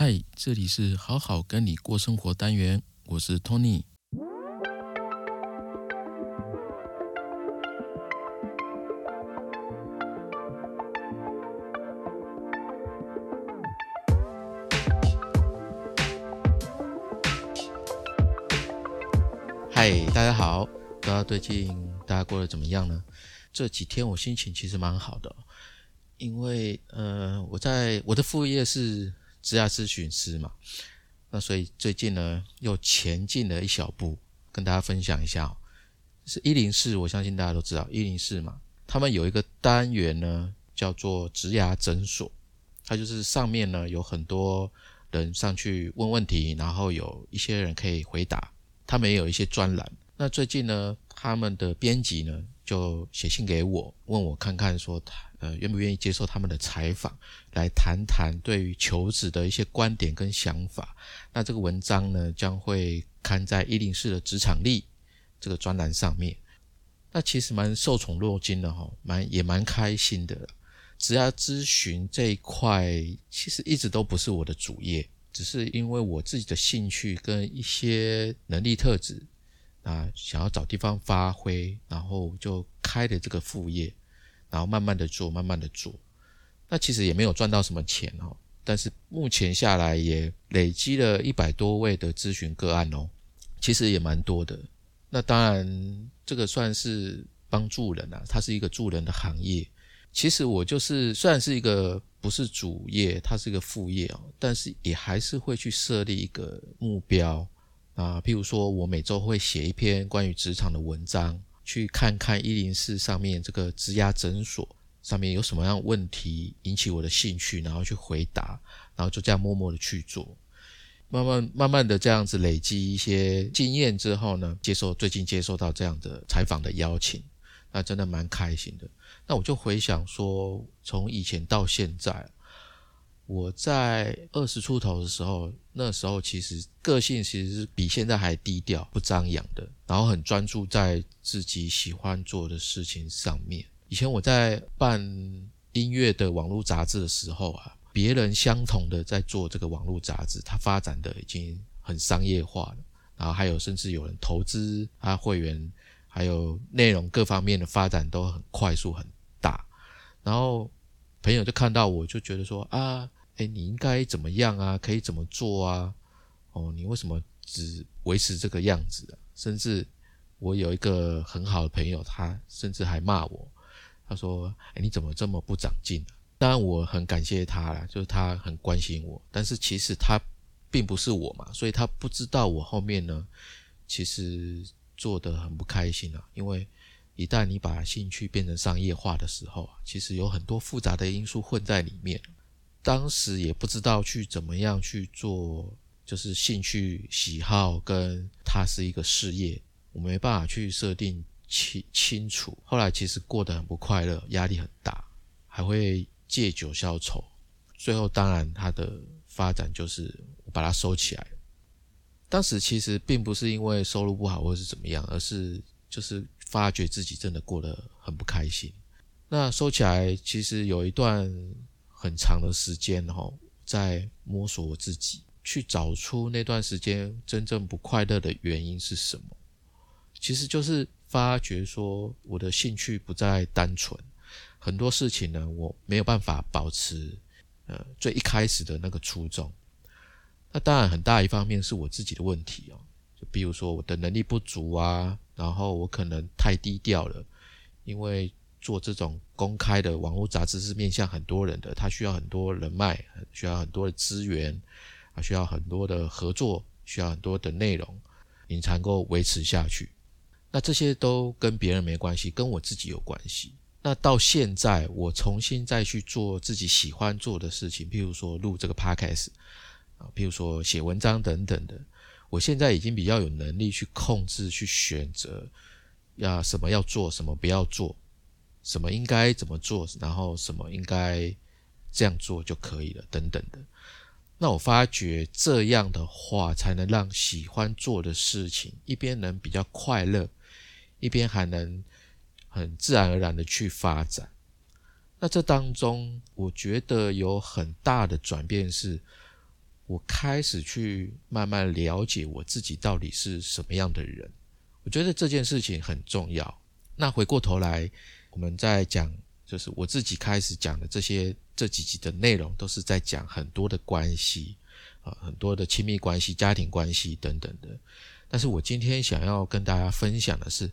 嗨，这里是好好跟你过生活单元，我是 Tony。嗨，大家好，不知道最近大家过得怎么样呢？这几天我心情其实蛮好的，因为呃，我在我的副业是职业咨询师嘛，那所以最近呢又前进了一小步，跟大家分享一下。是一零四，我相信大家都知道一零四嘛，他们有一个单元呢叫做职涯诊所，它就是上面呢有很多人上去问问题，然后有一些人可以回答。他们也有一些专栏。那最近呢，他们的编辑呢就写信给我，问我看看说他呃愿不愿意接受他们的采访，来谈谈对于求职的一些观点跟想法。那这个文章呢将会刊在一零四的职场力这个专栏上面。那其实蛮受宠若惊的哈，蛮也蛮开心的。职业咨询这一块其实一直都不是我的主业。只是因为我自己的兴趣跟一些能力特质啊，想要找地方发挥，然后就开了这个副业，然后慢慢的做，慢慢的做。那其实也没有赚到什么钱哦，但是目前下来也累积了一百多位的咨询个案哦，其实也蛮多的。那当然，这个算是帮助人啊，它是一个助人的行业。其实我就是虽然是一个。不是主业，它是一个副业哦，但是也还是会去设立一个目标啊。譬如说，我每周会写一篇关于职场的文章，去看看一零四上面这个职涯诊所上面有什么样问题引起我的兴趣，然后去回答，然后就这样默默的去做，慢慢慢慢的这样子累积一些经验之后呢，接受最近接受到这样的采访的邀请，那真的蛮开心的。那我就回想说，从以前到现在，我在二十出头的时候，那时候其实个性其实是比现在还低调、不张扬的，然后很专注在自己喜欢做的事情上面。以前我在办音乐的网络杂志的时候啊，别人相同的在做这个网络杂志，它发展的已经很商业化了，然后还有甚至有人投资啊会员，还有内容各方面的发展都很快速很。大，然后朋友就看到我，就觉得说啊，哎，你应该怎么样啊？可以怎么做啊？哦，你为什么只维持这个样子啊？甚至我有一个很好的朋友，他甚至还骂我，他说：“哎，你怎么这么不长进？”当然我很感谢他啦，就是他很关心我，但是其实他并不是我嘛，所以他不知道我后面呢，其实做的很不开心啊，因为。一旦你把兴趣变成商业化的时候啊，其实有很多复杂的因素混在里面。当时也不知道去怎么样去做，就是兴趣喜好跟它是一个事业，我没办法去设定清清楚。后来其实过得很不快乐，压力很大，还会借酒消愁。最后当然它的发展就是我把它收起来。当时其实并不是因为收入不好或是怎么样，而是就是。发觉自己真的过得很不开心。那收起来，其实有一段很长的时间哈，在摸索我自己，去找出那段时间真正不快乐的原因是什么。其实就是发觉说，我的兴趣不再单纯，很多事情呢，我没有办法保持呃最一开始的那个初衷。那当然，很大一方面是我自己的问题哦，就比如说我的能力不足啊。然后我可能太低调了，因为做这种公开的网络杂志是面向很多人的，它需要很多人脉，需要很多的资源，啊，需要很多的合作，需要很多的内容，你才能够维持下去。那这些都跟别人没关系，跟我自己有关系。那到现在我重新再去做自己喜欢做的事情，譬如说录这个 podcast 啊，譬如说写文章等等的。我现在已经比较有能力去控制、去选择，要什么要做，什么不要做，什么应该怎么做，然后什么应该这样做就可以了，等等的。那我发觉这样的话，才能让喜欢做的事情一边能比较快乐，一边还能很自然而然的去发展。那这当中，我觉得有很大的转变是。我开始去慢慢了解我自己到底是什么样的人。我觉得这件事情很重要。那回过头来，我们在讲，就是我自己开始讲的这些这几集的内容，都是在讲很多的关系啊，很多的亲密关系、家庭关系等等的。但是我今天想要跟大家分享的是，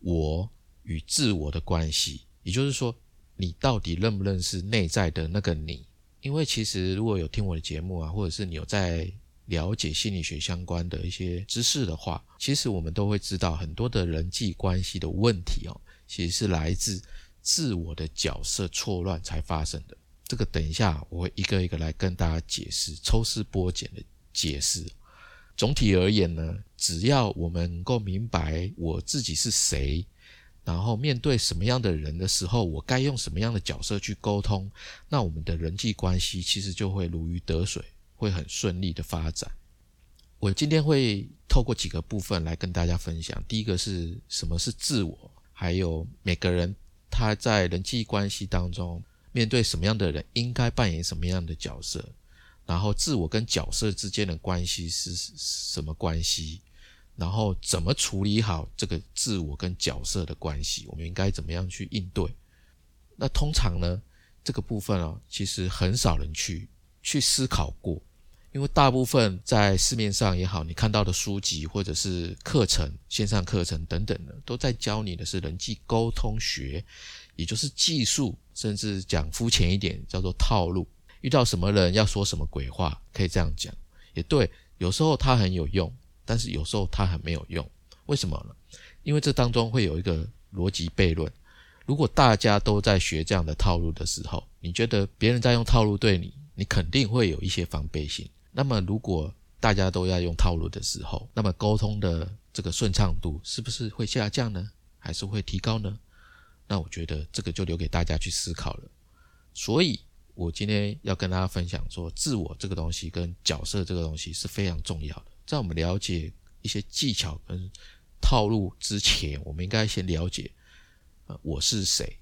我与自我的关系，也就是说，你到底认不认识内在的那个你？因为其实如果有听我的节目啊，或者是你有在了解心理学相关的一些知识的话，其实我们都会知道很多的人际关系的问题哦，其实是来自自我的角色错乱才发生的。这个等一下我会一个一个来跟大家解释，抽丝剥茧的解释。总体而言呢，只要我们能够明白我自己是谁。然后面对什么样的人的时候，我该用什么样的角色去沟通，那我们的人际关系其实就会如鱼得水，会很顺利的发展。我今天会透过几个部分来跟大家分享。第一个是什么是自我，还有每个人他在人际关系当中面对什么样的人应该扮演什么样的角色，然后自我跟角色之间的关系是什么关系。然后怎么处理好这个自我跟角色的关系？我们应该怎么样去应对？那通常呢，这个部分哦，其实很少人去去思考过，因为大部分在市面上也好，你看到的书籍或者是课程、线上课程等等的，都在教你的是人际沟通学，也就是技术，甚至讲肤浅一点，叫做套路。遇到什么人要说什么鬼话，可以这样讲，也对，有时候它很有用。但是有时候它很没有用，为什么呢？因为这当中会有一个逻辑悖论。如果大家都在学这样的套路的时候，你觉得别人在用套路对你，你肯定会有一些防备心。那么如果大家都要用套路的时候，那么沟通的这个顺畅度是不是会下降呢？还是会提高呢？那我觉得这个就留给大家去思考了。所以我今天要跟大家分享说，自我这个东西跟角色这个东西是非常重要的。在我们了解一些技巧跟套路之前，我们应该先了解，呃，我是谁。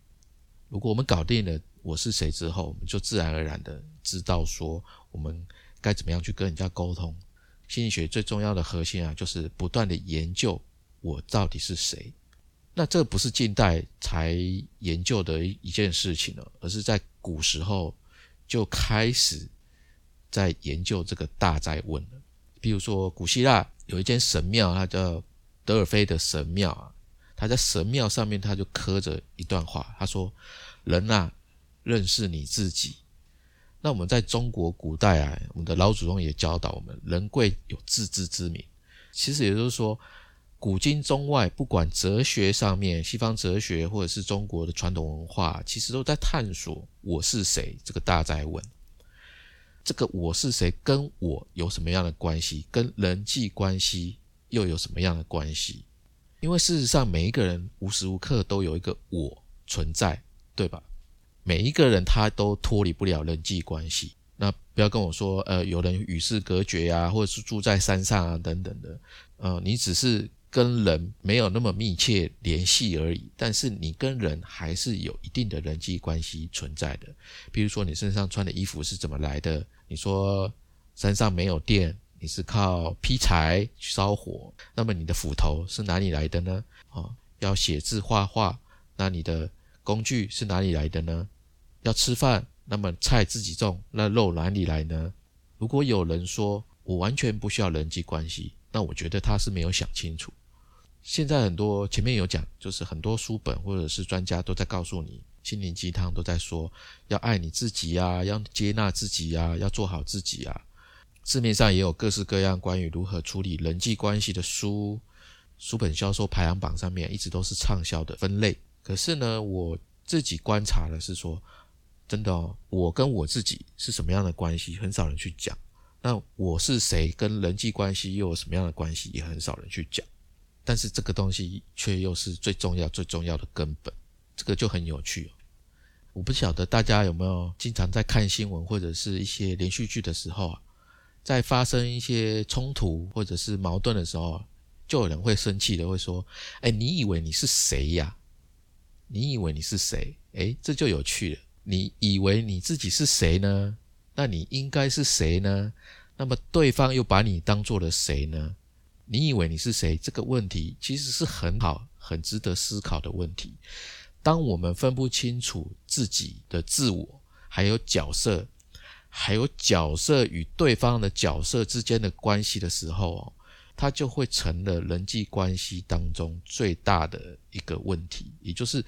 如果我们搞定了我是谁之后，我们就自然而然的知道说我们该怎么样去跟人家沟通。心理学最重要的核心啊，就是不断的研究我到底是谁。那这不是近代才研究的一件事情了，而是在古时候就开始在研究这个大灾问了。比如说，古希腊有一间神庙，它叫德尔菲的神庙啊。他在神庙上面，他就刻着一段话，他说：“人啊，认识你自己。”那我们在中国古代啊，我们的老祖宗也教导我们：“人贵有自知之明。”其实也就是说，古今中外，不管哲学上面，西方哲学或者是中国的传统文化，其实都在探索“我是谁”这个大灾问。这个我是谁，跟我有什么样的关系？跟人际关系又有什么样的关系？因为事实上，每一个人无时无刻都有一个我存在，对吧？每一个人他都脱离不了人际关系。那不要跟我说，呃，有人与世隔绝啊，或者是住在山上啊，等等的。呃，你只是。跟人没有那么密切联系而已，但是你跟人还是有一定的人际关系存在的。比如说，你身上穿的衣服是怎么来的？你说山上没有电，你是靠劈柴去烧火，那么你的斧头是哪里来的呢？啊，要写字画画，那你的工具是哪里来的呢？要吃饭，那么菜自己种，那肉哪里来呢？如果有人说我完全不需要人际关系，那我觉得他是没有想清楚。现在很多前面有讲，就是很多书本或者是专家都在告诉你，心灵鸡汤都在说要爱你自己呀，要接纳自己呀，要做好自己啊。市面上也有各式各样关于如何处理人际关系的书，书本销售排行榜上面一直都是畅销的分类。可是呢，我自己观察的是说，真的哦，我跟我自己是什么样的关系，很少人去讲。那我是谁，跟人际关系又有什么样的关系，也很少人去讲。但是这个东西却又是最重要、最重要的根本，这个就很有趣哦。我不晓得大家有没有经常在看新闻或者是一些连续剧的时候啊，在发生一些冲突或者是矛盾的时候，就有人会生气的，会说：“哎，你以为你是谁呀？你以为你是谁？哎，这就有趣了。你以为你自己是谁呢？那你应该是谁呢？那么对方又把你当做了谁呢？你以为你是谁？这个问题其实是很好、很值得思考的问题。当我们分不清楚自己的自我，还有角色，还有角色与对方的角色之间的关系的时候哦，它就会成了人际关系当中最大的一个问题。也就是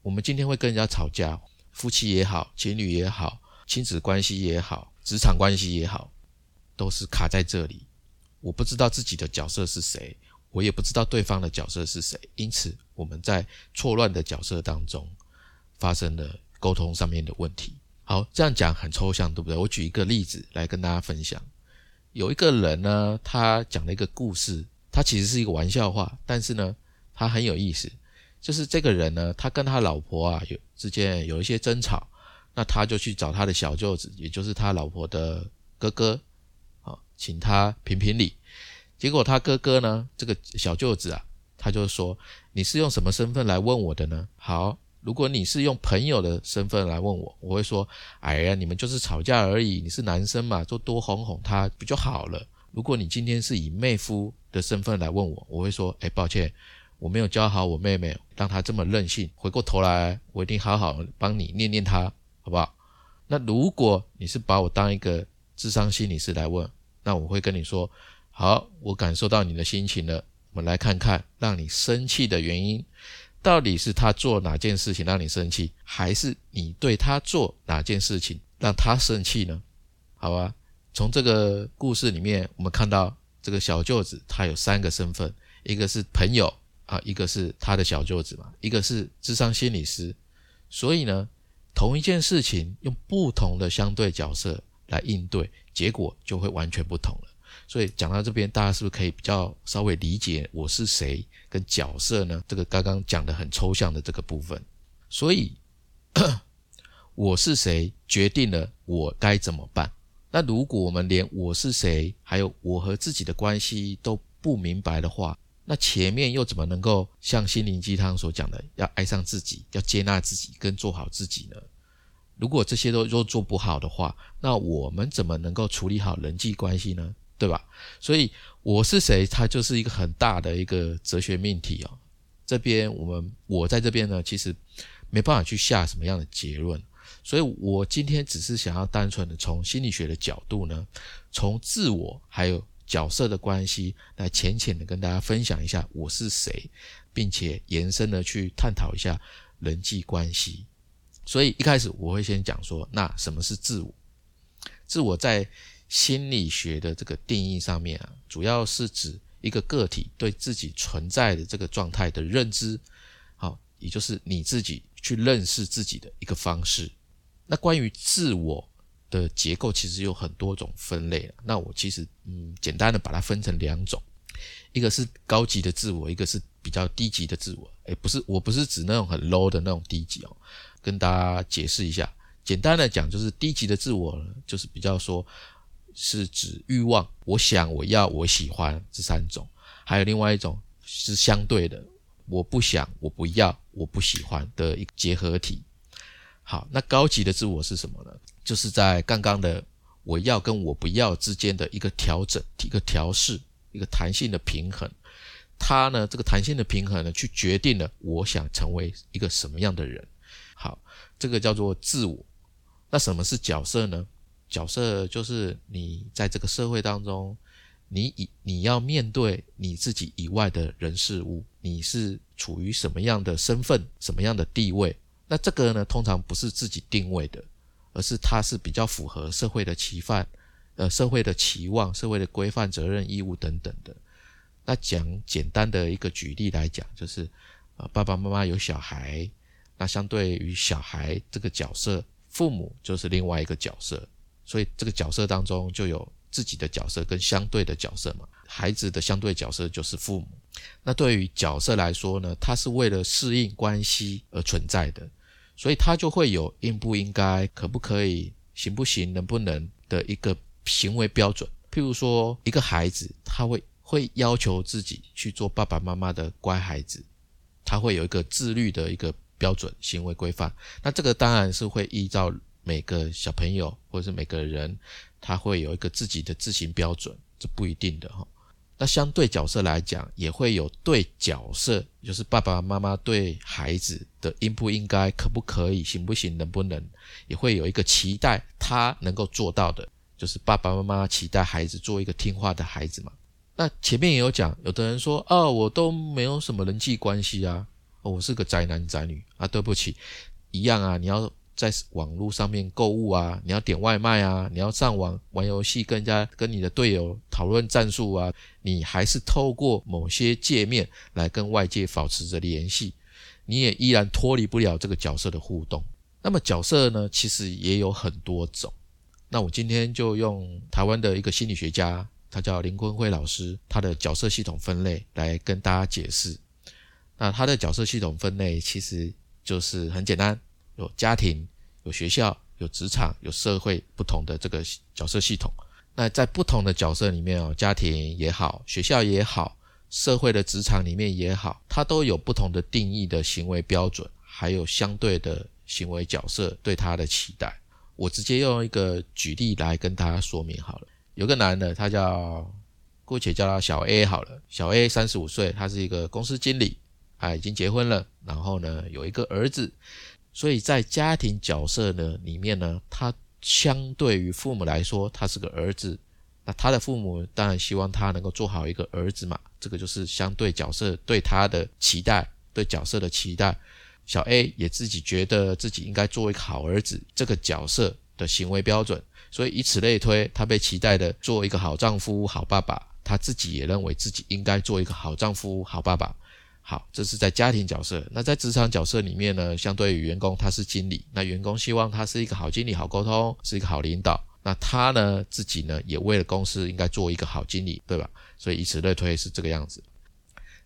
我们今天会跟人家吵架，夫妻也好，情侣也好，亲子关系也好，职场关系也好，都是卡在这里。我不知道自己的角色是谁，我也不知道对方的角色是谁，因此我们在错乱的角色当中发生了沟通上面的问题。好，这样讲很抽象，对不对？我举一个例子来跟大家分享。有一个人呢，他讲了一个故事，他其实是一个玩笑话，但是呢，他很有意思。就是这个人呢，他跟他老婆啊有之间有一些争吵，那他就去找他的小舅子，也就是他老婆的哥哥。请他评评理，结果他哥哥呢，这个小舅子啊，他就说：“你是用什么身份来问我的呢？”好，如果你是用朋友的身份来问我，我会说：“哎呀，你们就是吵架而已，你是男生嘛，就多哄哄他不就好了。”如果你今天是以妹夫的身份来问我，我会说：“哎，抱歉，我没有教好我妹妹，让她这么任性。回过头来，我一定好好帮你念念她，好不好？”那如果你是把我当一个智商心理师来问，那我会跟你说，好，我感受到你的心情了。我们来看看，让你生气的原因，到底是他做哪件事情让你生气，还是你对他做哪件事情让他生气呢？好吧，从这个故事里面，我们看到这个小舅子他有三个身份，一个是朋友啊，一个是他的小舅子嘛，一个是智商心理师。所以呢，同一件事情用不同的相对角色来应对。结果就会完全不同了。所以讲到这边，大家是不是可以比较稍微理解我是谁跟角色呢？这个刚刚讲的很抽象的这个部分。所以 我是谁决定了我该怎么办。那如果我们连我是谁，还有我和自己的关系都不明白的话，那前面又怎么能够像心灵鸡汤所讲的，要爱上自己，要接纳自己，跟做好自己呢？如果这些都都做不好的话，那我们怎么能够处理好人际关系呢？对吧？所以我是谁，它就是一个很大的一个哲学命题哦。这边我们我在这边呢，其实没办法去下什么样的结论，所以我今天只是想要单纯的从心理学的角度呢，从自我还有角色的关系来浅浅的跟大家分享一下我是谁，并且延伸的去探讨一下人际关系。所以一开始我会先讲说，那什么是自我？自我在心理学的这个定义上面啊，主要是指一个个体对自己存在的这个状态的认知，好，也就是你自己去认识自己的一个方式。那关于自我的结构，其实有很多种分类。那我其实嗯，简单的把它分成两种，一个是高级的自我，一个是比较低级的自我。诶，不是，我不是指那种很 low 的那种低级哦。跟大家解释一下，简单的讲就是低级的自我，就是比较说是指欲望，我想、我要、我喜欢这三种，还有另外一种是相对的，我不想、我不要、我不喜欢的一结合体。好，那高级的自我是什么呢？就是在刚刚的我要跟我不要之间的一个调整、一个调试、一个弹性的平衡。它呢，这个弹性的平衡呢，去决定了我想成为一个什么样的人。好，这个叫做自我。那什么是角色呢？角色就是你在这个社会当中，你以你要面对你自己以外的人事物，你是处于什么样的身份、什么样的地位？那这个呢，通常不是自己定位的，而是它是比较符合社会的期范、呃，社会的期望、社会的规范、责任、义务等等的。那讲简单的一个举例来讲，就是呃，爸爸妈妈有小孩。那相对于小孩这个角色，父母就是另外一个角色，所以这个角色当中就有自己的角色跟相对的角色嘛。孩子的相对角色就是父母。那对于角色来说呢，他是为了适应关系而存在的，所以他就会有应不应该、可不可以、行不行、能不能的一个行为标准。譬如说，一个孩子他会会要求自己去做爸爸妈妈的乖孩子，他会有一个自律的一个。标准行为规范，那这个当然是会依照每个小朋友或者是每个人，他会有一个自己的自行标准，这不一定的哈。那相对角色来讲，也会有对角色，就是爸爸妈妈对孩子的应不应该、可不可以、行不行、能不能，也会有一个期待，他能够做到的，就是爸爸妈妈期待孩子做一个听话的孩子嘛。那前面也有讲，有的人说，哦，我都没有什么人际关系啊，我是个宅男宅女啊，对不起，一样啊，你要。在网络上面购物啊，你要点外卖啊，你要上网玩游戏，跟人家跟你的队友讨论战术啊，你还是透过某些界面来跟外界保持着联系，你也依然脱离不了这个角色的互动。那么角色呢，其实也有很多种。那我今天就用台湾的一个心理学家，他叫林坤辉老师，他的角色系统分类来跟大家解释。那他的角色系统分类其实就是很简单。有家庭、有学校、有职场、有社会不同的这个角色系统。那在不同的角色里面哦，家庭也好，学校也好，社会的职场里面也好，它都有不同的定义的行为标准，还有相对的行为角色对他的期待。我直接用一个举例来跟大家说明好了。有个男的，他叫姑且叫他小 A 好了。小 A 三十五岁，他是一个公司经理，啊，已经结婚了，然后呢，有一个儿子。所以在家庭角色呢里面呢，他相对于父母来说，他是个儿子，那他的父母当然希望他能够做好一个儿子嘛，这个就是相对角色对他的期待，对角色的期待。小 A 也自己觉得自己应该做一个好儿子，这个角色的行为标准，所以以此类推，他被期待的做一个好丈夫、好爸爸，他自己也认为自己应该做一个好丈夫、好爸爸。好，这是在家庭角色。那在职场角色里面呢，相对于员工，他是经理。那员工希望他是一个好经理、好沟通，是一个好领导。那他呢，自己呢，也为了公司应该做一个好经理，对吧？所以以此类推，是这个样子。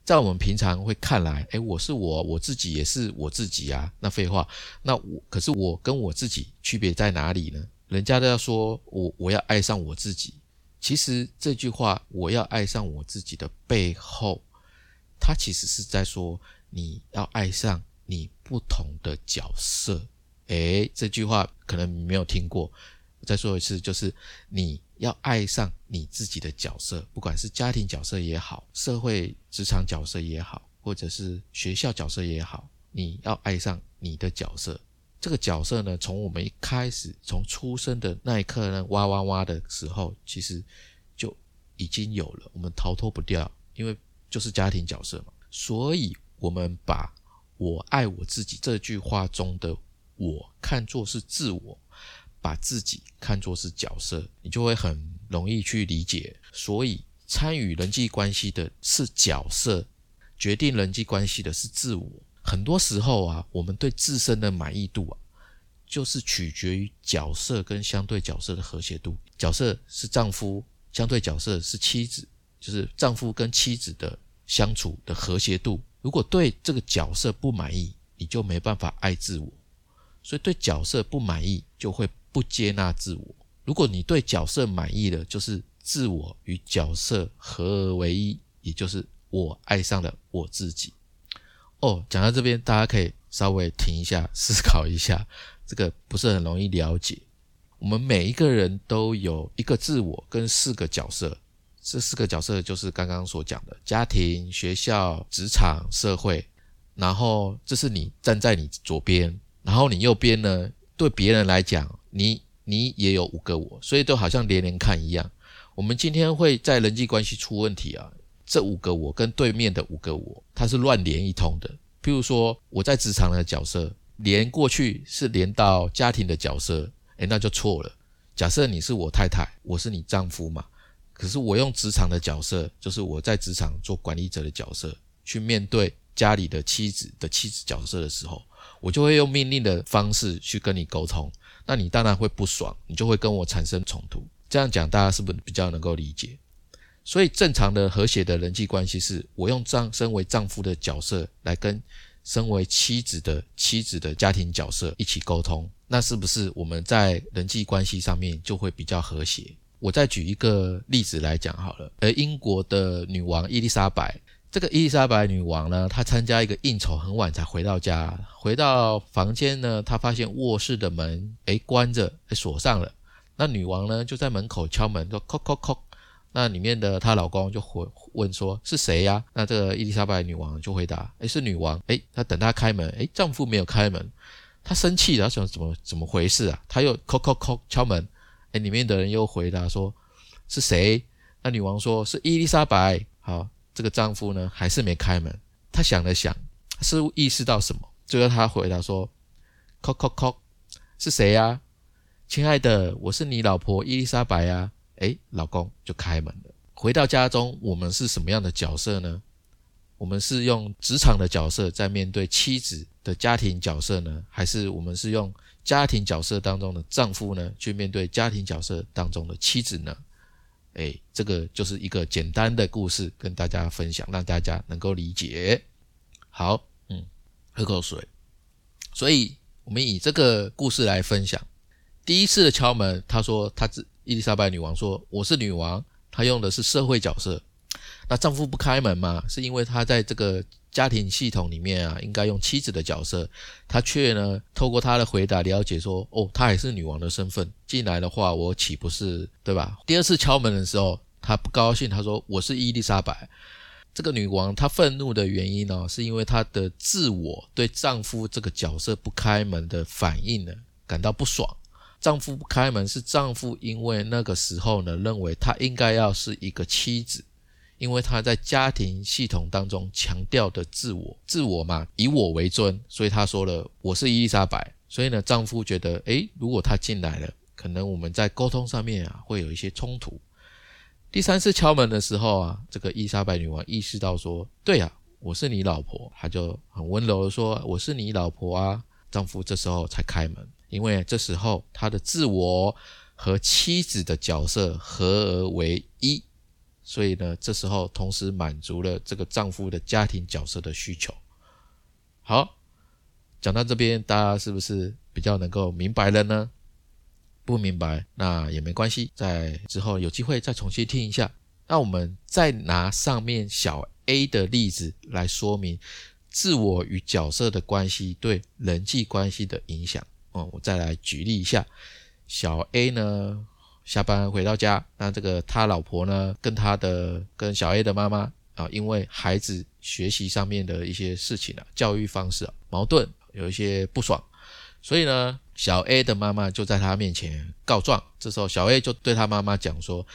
在我们平常会看来，哎，我是我，我自己也是我自己啊。那废话，那我可是我跟我自己区别在哪里呢？人家都要说我我要爱上我自己。其实这句话，我要爱上我自己的背后。他其实是在说，你要爱上你不同的角色。诶，这句话可能没有听过，我再说一次，就是你要爱上你自己的角色，不管是家庭角色也好，社会职场角色也好，或者是学校角色也好，你要爱上你的角色。这个角色呢，从我们一开始从出生的那一刻呢，哇哇哇的时候，其实就已经有了，我们逃脱不掉，因为。就是家庭角色嘛，所以我们把我爱我自己这句话中的我看作是自我，把自己看作是角色，你就会很容易去理解。所以参与人际关系的是角色，决定人际关系的是自我。很多时候啊，我们对自身的满意度啊，就是取决于角色跟相对角色的和谐度。角色是丈夫，相对角色是妻子。就是丈夫跟妻子的相处的和谐度，如果对这个角色不满意，你就没办法爱自我。所以对角色不满意，就会不接纳自我。如果你对角色满意了，就是自我与角色合而为一，也就是我爱上了我自己。哦，讲到这边，大家可以稍微停一下，思考一下，这个不是很容易了解。我们每一个人都有一个自我跟四个角色。这四个角色就是刚刚所讲的家庭、学校、职场、社会。然后这是你站在你左边，然后你右边呢？对别人来讲，你你也有五个我，所以都好像连连看一样。我们今天会在人际关系出问题啊，这五个我跟对面的五个我，它是乱连一通的。譬如说我在职场的角色连过去是连到家庭的角色，诶，那就错了。假设你是我太太，我是你丈夫嘛。可是我用职场的角色，就是我在职场做管理者的角色，去面对家里的妻子的妻子角色的时候，我就会用命令的方式去跟你沟通，那你当然会不爽，你就会跟我产生冲突。这样讲大家是不是比较能够理解？所以正常的和谐的人际关系是，我用丈身为丈夫的角色来跟身为妻子的妻子的家庭角色一起沟通，那是不是我们在人际关系上面就会比较和谐？我再举一个例子来讲好了，而英国的女王伊丽莎白这个伊丽莎白女王呢，她参加一个应酬，很晚才回到家。回到房间呢，她发现卧室的门哎关着，锁上了。那女王呢就在门口敲门，说叩叩叩。那里面的她老公就回问说是谁呀？那这个伊丽莎白女王就回答，哎是女王。哎，她等她开门，哎丈夫没有开门，她生气了，她想怎么怎么回事啊？她又叩叩叩敲门，哎里面的人又回答说是谁？那女王说是伊丽莎白。好。这个丈夫呢，还是没开门。他想了想，似乎意识到什么，最后他回答说：“叩叩叩，是谁呀？亲爱的，我是你老婆伊丽莎白呀。”哎，老公就开门了。回到家中，我们是什么样的角色呢？我们是用职场的角色在面对妻子的家庭角色呢，还是我们是用家庭角色当中的丈夫呢，去面对家庭角色当中的妻子呢？哎，这个就是一个简单的故事，跟大家分享，让大家能够理解。好，嗯，喝口水。所以，我们以这个故事来分享。第一次的敲门，他说他是伊丽莎白女王，说我是女王，她用的是社会角色。那丈夫不开门嘛，是因为他在这个。家庭系统里面啊，应该用妻子的角色，他却呢透过他的回答了解说，哦，她还是女王的身份进来的话，我岂不是对吧？第二次敲门的时候，他不高兴，他说我是伊丽莎白。这个女王她愤怒的原因呢，是因为她的自我对丈夫这个角色不开门的反应呢感到不爽。丈夫不开门是丈夫因为那个时候呢认为她应该要是一个妻子。因为他在家庭系统当中强调的自我，自我嘛，以我为尊，所以他说了我是伊丽莎白。所以呢，丈夫觉得，诶，如果他进来了，可能我们在沟通上面啊会有一些冲突。第三次敲门的时候啊，这个伊丽莎白女王意识到说，对啊，我是你老婆，她就很温柔的说，我是你老婆啊。丈夫这时候才开门，因为这时候他的自我和妻子的角色合而为。所以呢，这时候同时满足了这个丈夫的家庭角色的需求。好，讲到这边，大家是不是比较能够明白了呢？不明白那也没关系，在之后有机会再重新听一下。那我们再拿上面小 A 的例子来说明自我与角色的关系对人际关系的影响。哦，我再来举例一下，小 A 呢？下班回到家，那这个他老婆呢，跟他的跟小 A 的妈妈啊，因为孩子学习上面的一些事情啊，教育方式啊矛盾，有一些不爽，所以呢，小 A 的妈妈就在他面前告状。这时候小 A 就对他妈妈讲说：“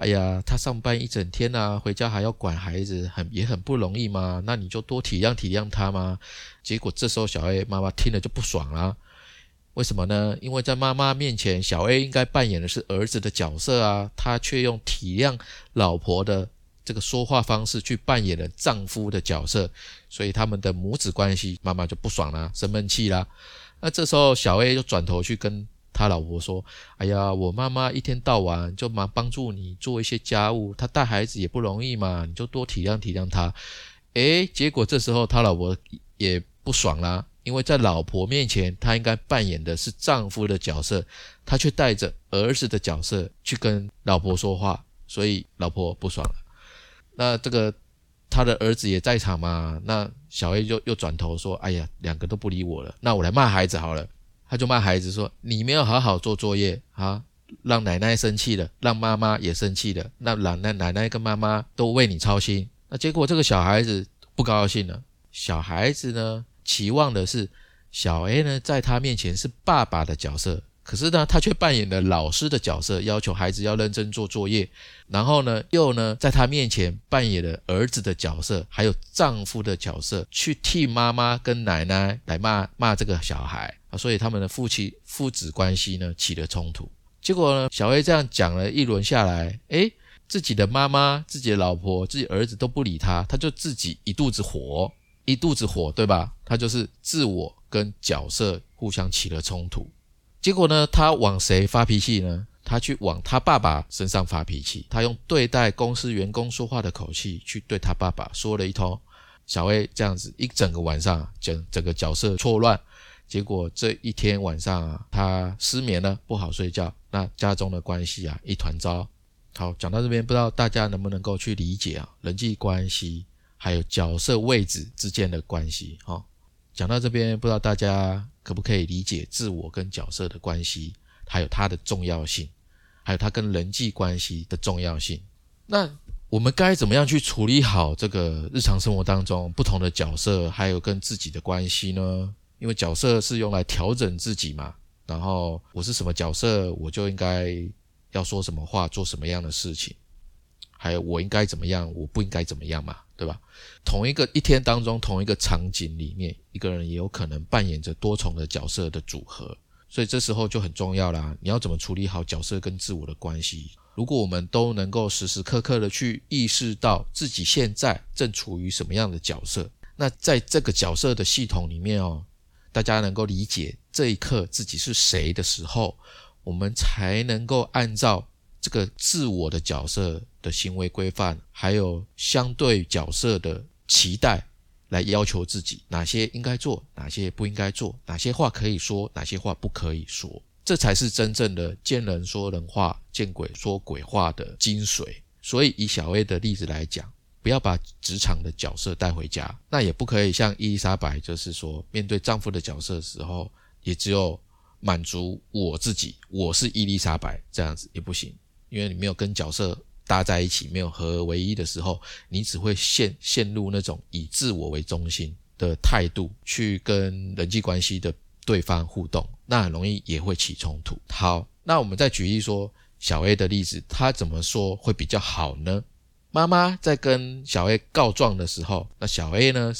哎呀，他上班一整天啊，回家还要管孩子，很也很不容易嘛，那你就多体谅体谅他嘛。”结果这时候小 A 妈妈听了就不爽了。为什么呢？因为在妈妈面前，小 A 应该扮演的是儿子的角色啊，他却用体谅老婆的这个说话方式去扮演了丈夫的角色，所以他们的母子关系，妈妈就不爽啦，生闷气啦。那这时候小 A 就转头去跟他老婆说：“哎呀，我妈妈一天到晚就忙帮助你做一些家务，她带孩子也不容易嘛，你就多体谅体谅她。”诶，结果这时候他老婆也不爽啦。因为在老婆面前，他应该扮演的是丈夫的角色，他却带着儿子的角色去跟老婆说话，所以老婆不爽了。那这个他的儿子也在场嘛？那小 A 就又转头说：“哎呀，两个都不理我了，那我来骂孩子好了。”他就骂孩子说：“你没有好好做作业啊，让奶奶生气了，让妈妈也生气了，那奶奶奶奶跟妈妈都为你操心。”那结果这个小孩子不高兴了。小孩子呢？期望的是小 A 呢，在他面前是爸爸的角色，可是呢，他却扮演了老师的角色，要求孩子要认真做作业。然后呢，又呢，在他面前扮演了儿子的角色，还有丈夫的角色，去替妈妈跟奶奶来骂骂这个小孩啊。所以他们的夫妻父子关系呢起了冲突。结果呢，小 A 这样讲了一轮下来，诶，自己的妈妈、自己的老婆、自己儿子都不理他，他就自己一肚子火。一肚子火，对吧？他就是自我跟角色互相起了冲突，结果呢，他往谁发脾气呢？他去往他爸爸身上发脾气，他用对待公司员工说话的口气去对他爸爸说了一通。小 A 这样子一整个晚上，整整个角色错乱，结果这一天晚上啊，他失眠了，不好睡觉，那家中的关系啊一团糟。好，讲到这边，不知道大家能不能够去理解啊，人际关系。还有角色位置之间的关系。哈，讲到这边，不知道大家可不可以理解自我跟角色的关系，还有它的重要性，还有它跟人际关系的重要性。那我们该怎么样去处理好这个日常生活当中不同的角色，还有跟自己的关系呢？因为角色是用来调整自己嘛。然后我是什么角色，我就应该要说什么话，做什么样的事情，还有我应该怎么样，我不应该怎么样嘛，对吧？同一个一天当中，同一个场景里面，一个人也有可能扮演着多重的角色的组合，所以这时候就很重要啦。你要怎么处理好角色跟自我的关系？如果我们都能够时时刻刻的去意识到自己现在正处于什么样的角色，那在这个角色的系统里面哦，大家能够理解这一刻自己是谁的时候，我们才能够按照这个自我的角色的行为规范，还有相对角色的期待，来要求自己哪些应该做，哪些不应该做，哪些话可以说，哪些话不可以说。这才是真正的见人说人话，见鬼说鬼话的精髓。所以以小 A 的例子来讲，不要把职场的角色带回家，那也不可以像伊丽莎白，就是说面对丈夫的角色的时候，也只有满足我自己，我是伊丽莎白这样子也不行，因为你没有跟角色搭在一起，没有合而为一的时候，你只会陷陷入那种以自我为中心的态度去跟人际关系的。对方互动，那很容易也会起冲突。好，那我们再举例说小 A 的例子，他怎么说会比较好呢？妈妈在跟小 A 告状的时候，那小 A 呢，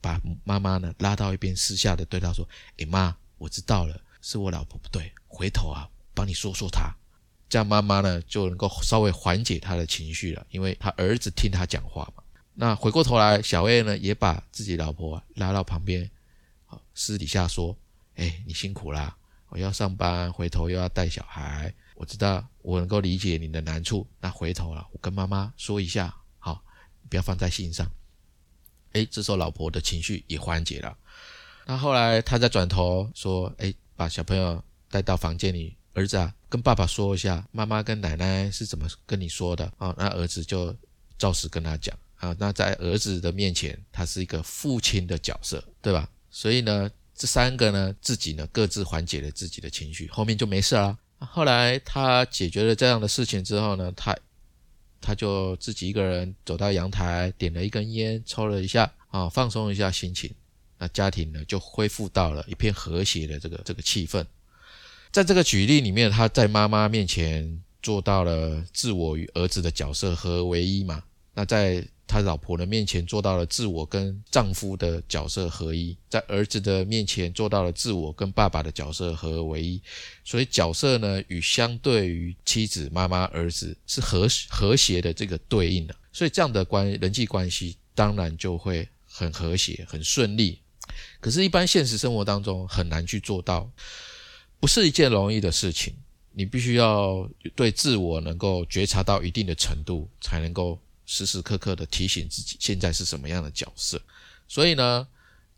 把妈妈呢拉到一边，私下的对他说：“诶妈，我知道了，是我老婆不对，回头啊帮你说说她。”这样妈妈呢就能够稍微缓解他的情绪了，因为他儿子听他讲话嘛。那回过头来，小 A 呢也把自己老婆拉到旁边，好私底下说。哎，你辛苦啦！我要上班，回头又要带小孩。我知道，我能够理解你的难处。那回头了，我跟妈妈说一下，好，不要放在心上。哎，这时候老婆的情绪也缓解了。那后来他再转头说：“哎，把小朋友带到房间里，儿子啊，跟爸爸说一下，妈妈跟奶奶是怎么跟你说的啊？”那儿子就照实跟他讲啊。那在儿子的面前，他是一个父亲的角色，对吧？所以呢。这三个呢，自己呢各自缓解了自己的情绪，后面就没事了。后来他解决了这样的事情之后呢，他他就自己一个人走到阳台，点了一根烟，抽了一下啊，放松一下心情。那家庭呢就恢复到了一片和谐的这个这个气氛。在这个举例里面，他在妈妈面前做到了自我与儿子的角色合为一嘛。那在他老婆的面前做到了自我跟丈夫的角色合一，在儿子的面前做到了自我跟爸爸的角色合为一，所以角色呢与相对于妻子、妈妈、儿子是和和谐的这个对应的，所以这样的关人际关系当然就会很和谐、很顺利。可是，一般现实生活当中很难去做到，不是一件容易的事情。你必须要对自我能够觉察到一定的程度，才能够。时时刻刻的提醒自己现在是什么样的角色，所以呢，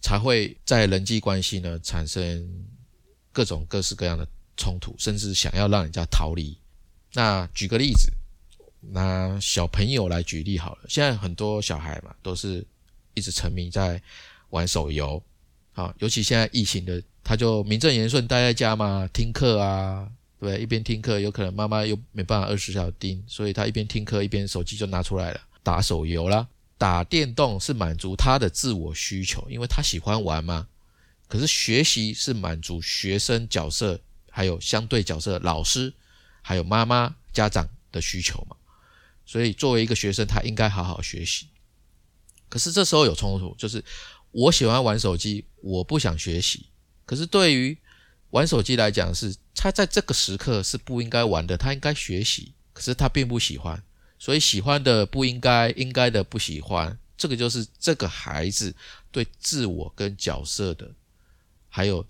才会在人际关系呢产生各种各式各样的冲突，甚至想要让人家逃离。那举个例子，拿小朋友来举例好了。现在很多小孩嘛，都是一直沉迷在玩手游，啊，尤其现在疫情的，他就名正言顺待在家嘛，听课啊。对，一边听课，有可能妈妈又没办法二十四小时盯，所以他一边听课一边手机就拿出来了，打手游啦，打电动是满足他的自我需求，因为他喜欢玩嘛。可是学习是满足学生角色，还有相对角色老师，还有妈妈家长的需求嘛。所以作为一个学生，他应该好好学习。可是这时候有冲突，就是我喜欢玩手机，我不想学习。可是对于玩手机来讲，是他在这个时刻是不应该玩的，他应该学习，可是他并不喜欢，所以喜欢的不应该，应该的不喜欢，这个就是这个孩子对自我跟角色的，还有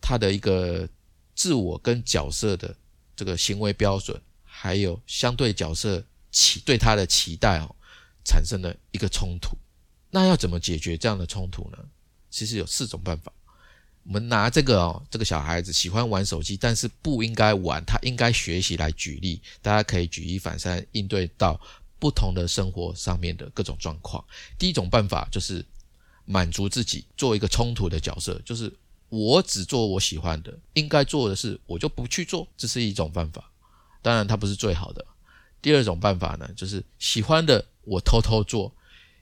他的一个自我跟角色的这个行为标准，还有相对角色期对他的期待哦，产生了一个冲突。那要怎么解决这样的冲突呢？其实有四种办法。我们拿这个哦，这个小孩子喜欢玩手机，但是不应该玩，他应该学习来举例，大家可以举一反三，应对到不同的生活上面的各种状况。第一种办法就是满足自己，做一个冲突的角色，就是我只做我喜欢的，应该做的事我就不去做，这是一种办法。当然，它不是最好的。第二种办法呢，就是喜欢的我偷偷做，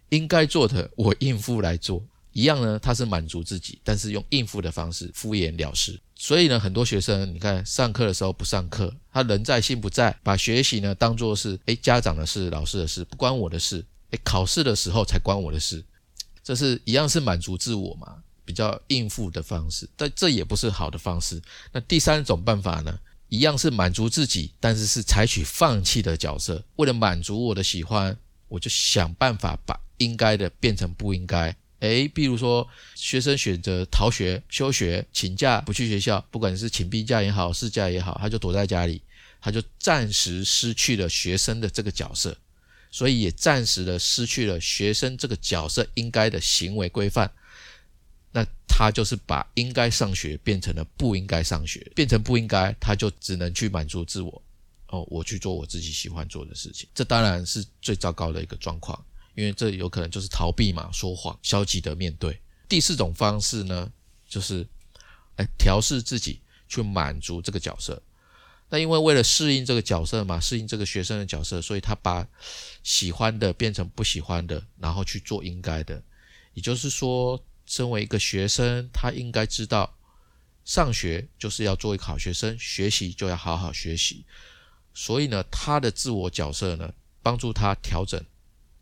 应该做的我应付来做，一样呢，他是满足自己，但是用应付的方式敷衍了事。所以呢，很多学生你看上课的时候不上课，他人在心不在，把学习呢当做是诶家长的事、老师的事，不关我的事。诶考试的时候才关我的事，这是一样是满足自我嘛，比较应付的方式，但这也不是好的方式。那第三种办法呢？一样是满足自己，但是是采取放弃的角色。为了满足我的喜欢，我就想办法把应该的变成不应该。诶，比如说学生选择逃学、休学、请假不去学校，不管是请病假也好、事假也好，他就躲在家里，他就暂时失去了学生的这个角色，所以也暂时的失去了学生这个角色应该的行为规范。那他就是把应该上学变成了不应该上学，变成不应该，他就只能去满足自我。哦，我去做我自己喜欢做的事情，这当然是最糟糕的一个状况，因为这有可能就是逃避嘛，说谎，消极的面对。第四种方式呢，就是来调试自己，去满足这个角色。那因为为了适应这个角色嘛，适应这个学生的角色，所以他把喜欢的变成不喜欢的，然后去做应该的，也就是说。身为一个学生，他应该知道，上学就是要做一个好学生，学习就要好好学习。所以呢，他的自我角色呢，帮助他调整，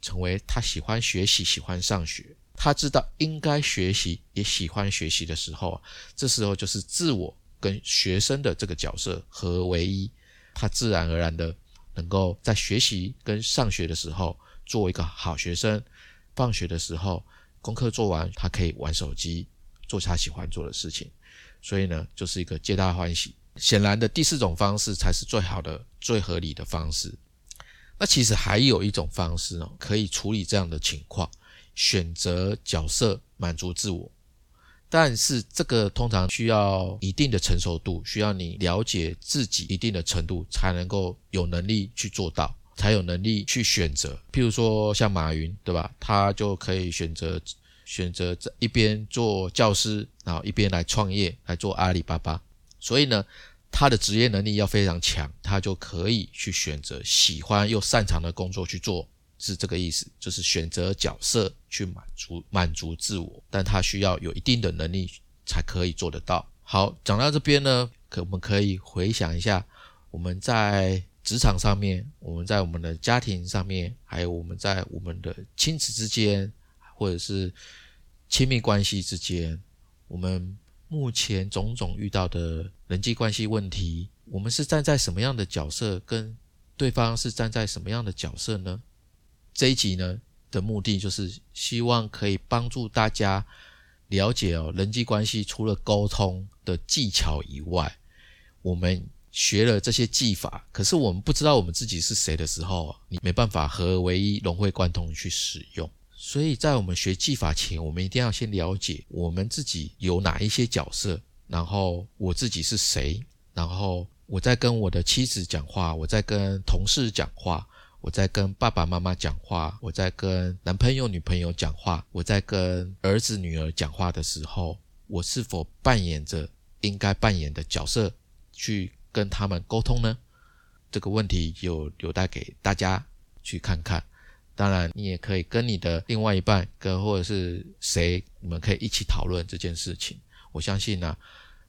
成为他喜欢学习、喜欢上学。他知道应该学习，也喜欢学习的时候，这时候就是自我跟学生的这个角色合为一，他自然而然的能够在学习跟上学的时候做一个好学生，放学的时候。功课做完，他可以玩手机，做他喜欢做的事情，所以呢，就是一个皆大欢喜。显然的，第四种方式才是最好的、最合理的方式。那其实还有一种方式哦，可以处理这样的情况，选择角色满足自我。但是这个通常需要一定的成熟度，需要你了解自己一定的程度，才能够有能力去做到。才有能力去选择，譬如说像马云，对吧？他就可以选择选择这一边做教师，然后一边来创业，来做阿里巴巴。所以呢，他的职业能力要非常强，他就可以去选择喜欢又擅长的工作去做，是这个意思，就是选择角色去满足满足自我，但他需要有一定的能力才可以做得到。好，讲到这边呢，可我们可以回想一下我们在。职场上面，我们在我们的家庭上面，还有我们在我们的亲子之间，或者是亲密关系之间，我们目前种种遇到的人际关系问题，我们是站在什么样的角色，跟对方是站在什么样的角色呢？这一集呢的目的就是希望可以帮助大家了解哦，人际关系除了沟通的技巧以外，我们。学了这些技法，可是我们不知道我们自己是谁的时候，你没办法合而为一、融会贯通去使用。所以在我们学技法前，我们一定要先了解我们自己有哪一些角色，然后我自己是谁，然后我在跟我的妻子讲话，我在跟同事讲话，我在跟爸爸妈妈讲话，我在跟男朋友、女朋友讲话，我在跟儿子、女儿讲话的时候，我是否扮演着应该扮演的角色去。跟他们沟通呢？这个问题就留待给大家去看看。当然，你也可以跟你的另外一半，跟或者是谁，你们可以一起讨论这件事情。我相信呢，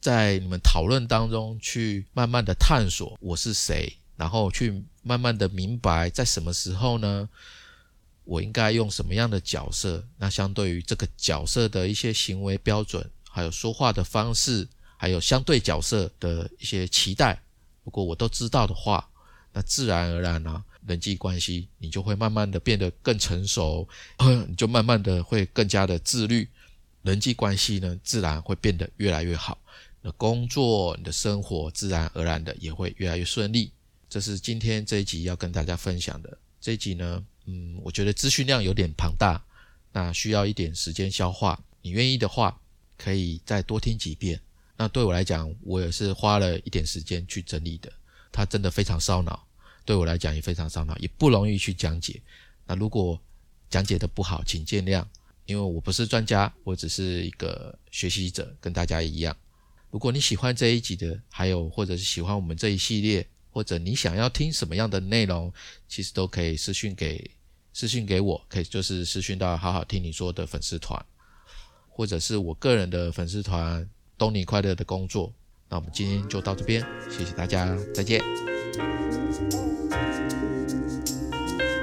在你们讨论当中，去慢慢的探索我是谁，然后去慢慢的明白，在什么时候呢，我应该用什么样的角色？那相对于这个角色的一些行为标准，还有说话的方式。还有相对角色的一些期待，如果我都知道的话，那自然而然呢，人际关系你就会慢慢的变得更成熟，你就慢慢的会更加的自律，人际关系呢自然会变得越来越好，那工作、你的生活自然而然的也会越来越顺利。这是今天这一集要跟大家分享的。这一集呢，嗯，我觉得资讯量有点庞大，那需要一点时间消化。你愿意的话，可以再多听几遍。那对我来讲，我也是花了一点时间去整理的。它真的非常烧脑。对我来讲也非常烧脑，也不容易去讲解。那如果讲解的不好，请见谅，因为我不是专家，我只是一个学习者，跟大家一样。如果你喜欢这一集的，还有或者是喜欢我们这一系列，或者你想要听什么样的内容，其实都可以私讯给私讯给我，可以就是私讯到好好听你说的粉丝团，或者是我个人的粉丝团东尼快乐的工作。那我们今天就到这边，谢谢大家，再见。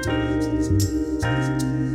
Thank you.